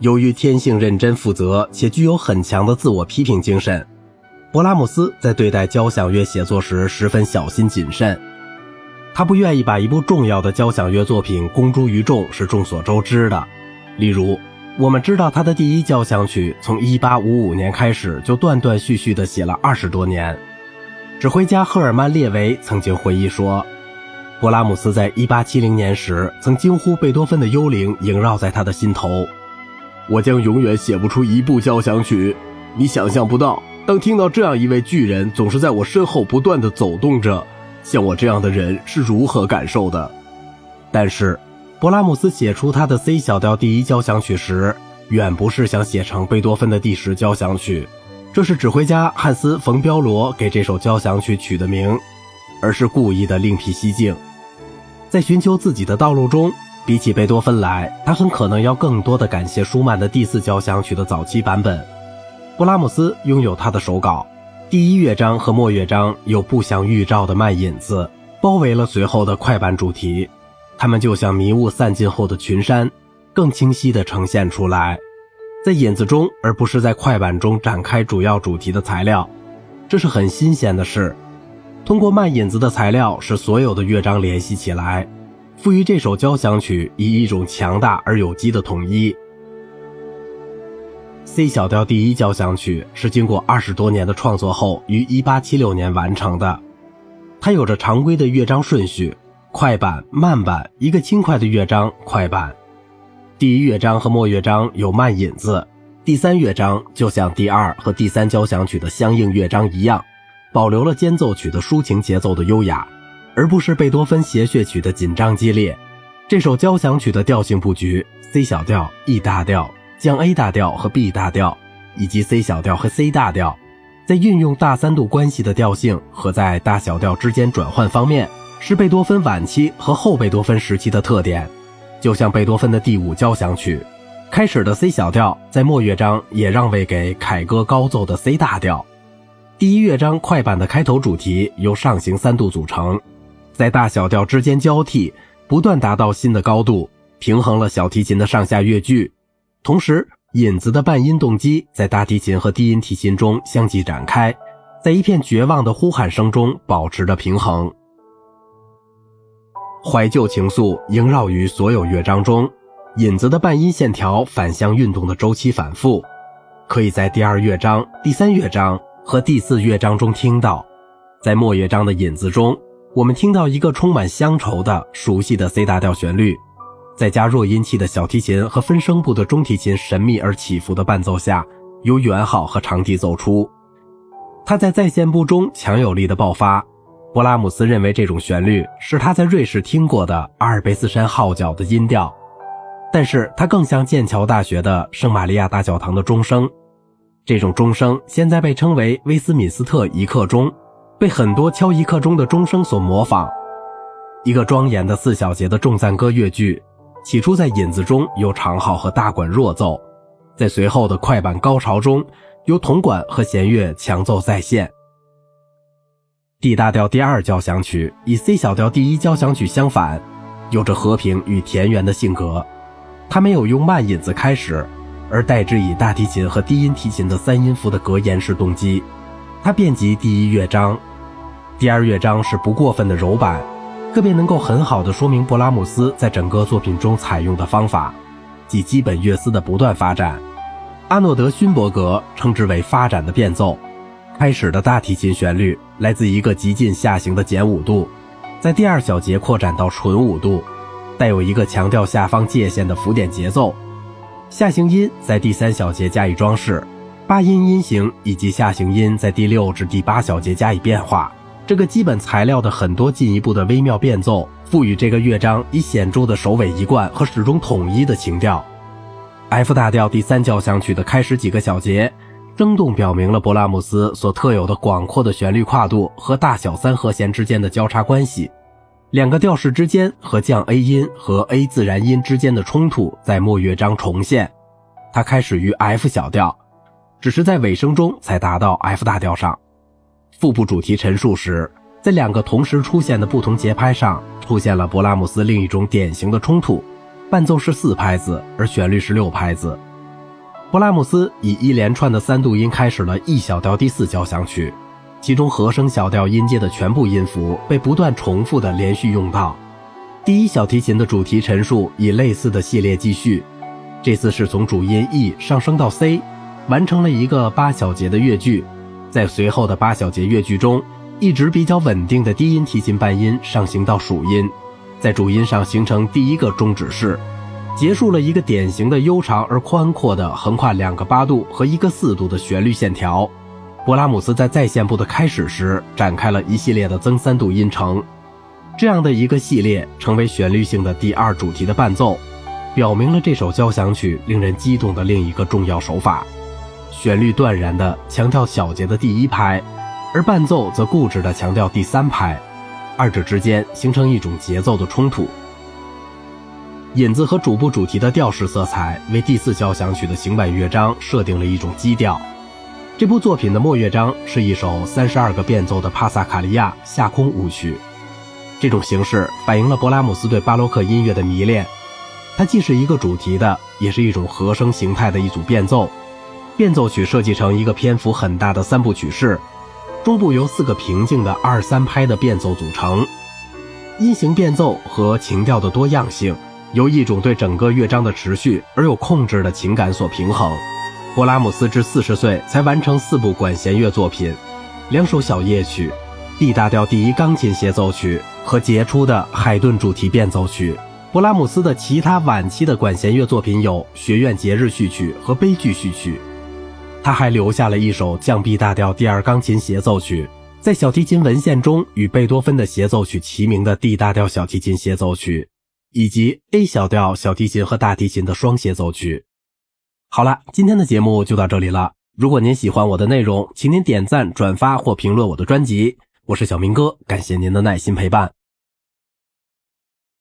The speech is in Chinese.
由于天性认真负责且具有很强的自我批评精神，勃拉姆斯在对待交响乐写作时十分小心谨慎。他不愿意把一部重要的交响乐作品公诸于众，是众所周知的。例如，我们知道他的第一交响曲从1855年开始就断断续续地写了二十多年。指挥家赫尔曼·列维曾经回忆说，勃拉姆斯在1870年时曾惊呼贝多芬的幽灵萦绕在他的心头。我将永远写不出一部交响曲。你想象不到，当听到这样一位巨人总是在我身后不断的走动着。像我这样的人是如何感受的？但是，勃拉姆斯写出他的 C 小调第一交响曲时，远不是想写成贝多芬的第十交响曲，这是指挥家汉斯·冯·彪罗给这首交响曲取的名，而是故意的另辟蹊径。在寻求自己的道路中，比起贝多芬来，他很可能要更多的感谢舒曼的第四交响曲的早期版本。布拉姆斯拥有他的手稿。第一乐章和末乐章有不祥预兆的慢引子，包围了随后的快板主题，它们就像迷雾散尽后的群山，更清晰地呈现出来，在引子中而不是在快板中展开主要主题的材料，这是很新鲜的事。通过慢引子的材料使所有的乐章联系起来，赋予这首交响曲以一种强大而有机的统一。C 小调第一交响曲是经过二十多年的创作后于1876年完成的。它有着常规的乐章顺序：快板、慢板，一个轻快的乐章，快板。第一乐章和末乐章有慢引子，第三乐章就像第二和第三交响曲的相应乐章一样，保留了间奏曲的抒情节奏的优雅，而不是贝多芬协谑曲的紧张激烈。这首交响曲的调性布局：C 小调、E 大调。将 A 大调和 B 大调，以及 C 小调和 C 大调，在运用大三度关系的调性和在大小调之间转换方面，是贝多芬晚期和后贝多芬时期的特点。就像贝多芬的第五交响曲，开始的 C 小调在末乐章也让位给凯歌高奏的 C 大调。第一乐章快板的开头主题由上行三度组成，在大小调之间交替，不断达到新的高度，平衡了小提琴的上下乐句。同时，引子的半音动机在大提琴和低音提琴中相继展开，在一片绝望的呼喊声中保持着平衡。怀旧情愫萦绕于所有乐章中，引子的半音线条反向运动的周期反复，可以在第二乐章、第三乐章和第四乐章中听到。在末乐章的引子中，我们听到一个充满乡愁的熟悉的 C 大调旋律。在加弱音器的小提琴和分声部的中提琴神秘而起伏的伴奏下，由圆号和长笛奏出。他在再现部中强有力的爆发。勃拉姆斯认为这种旋律是他在瑞士听过的阿尔卑斯山号角的音调，但是它更像剑桥大学的圣玛利亚大教堂的钟声。这种钟声现在被称为威斯敏斯特一刻钟，被很多敲一刻钟的钟声所模仿。一个庄严的四小节的重赞歌乐句。起初在引子中有长号和大管弱奏，在随后的快板高潮中，由铜管和弦乐强奏再现。D 大调第二交响曲与 C 小调第一交响曲相反，有着和平与田园的性格。它没有用慢引子开始，而代之以大提琴和低音提琴的三音符的格言式动机。它遍及第一乐章，第二乐章是不过分的柔板。特别能够很好的说明勃拉姆斯在整个作品中采用的方法，即基本乐思的不断发展。阿诺德·勋伯格称之为发展的变奏。开始的大提琴旋律来自一个极尽下行的减五度，在第二小节扩展到纯五度，带有一个强调下方界限的浮点节奏。下行音在第三小节加以装饰，八音音型以及下行音在第六至第八小节加以变化。这个基本材料的很多进一步的微妙变奏，赋予这个乐章以显著的首尾一贯和始终统一的情调。F 大调第三交响曲的开始几个小节，生动表明了勃拉姆斯所特有的广阔的旋律跨度和大小三和弦之间的交叉关系。两个调式之间和降 A 音和 A 自然音之间的冲突在末乐章重现。它开始于 F 小调，只是在尾声中才达到 F 大调上。腹部主题陈述时，在两个同时出现的不同节拍上，出现了勃拉姆斯另一种典型的冲突。伴奏是四拍子，而旋律是六拍子。勃拉姆斯以一连串的三度音开始了 E 小调第四交响曲，其中和声小调音阶的全部音符被不断重复的连续用到。第一小提琴的主题陈述以类似的系列继续，这次是从主音 E 上升到 C，完成了一个八小节的乐句。在随后的八小节乐句中，一直比较稳定的低音提琴半音上行到属音，在主音上形成第一个终止式，结束了一个典型的悠长而宽阔的横跨两个八度和一个四度的旋律线条。勃拉姆斯在再现部的开始时展开了一系列的增三度音程。这样的一个系列成为旋律性的第二主题的伴奏，表明了这首交响曲令人激动的另一个重要手法：旋律断然地强调小节的第一拍，而伴奏则固执地强调第三拍，二者之间形成一种节奏的冲突。引子和主部主题的调式色彩为第四交响曲的行板乐章设定了一种基调。这部作品的末乐章是一首三十二个变奏的帕萨卡利亚下空舞曲。这种形式反映了勃拉姆斯对巴洛克音乐的迷恋，它既是一个主题的，也是一种和声形态的一组变奏。变奏曲设计成一个篇幅很大的三部曲式，中部由四个平静的二三拍的变奏组成。音型变奏和情调的多样性，由一种对整个乐章的持续而有控制的情感所平衡。勃拉姆斯至四十岁才完成四部管弦乐作品，两首小夜曲。D 大调第一钢琴协奏曲和杰出的海顿主题变奏曲。勃拉姆斯的其他晚期的管弦乐作品有学院节日序曲和悲剧序曲。他还留下了一首降 B 大调第二钢琴协奏曲，在小提琴文献中与贝多芬的协奏曲齐名的 D 大调小提琴协奏曲，以及 A 小调小提琴和大提琴的双协奏曲。好了，今天的节目就到这里了。如果您喜欢我的内容，请您点赞、转发或评论我的专辑。我是小明哥，感谢您的耐心陪伴。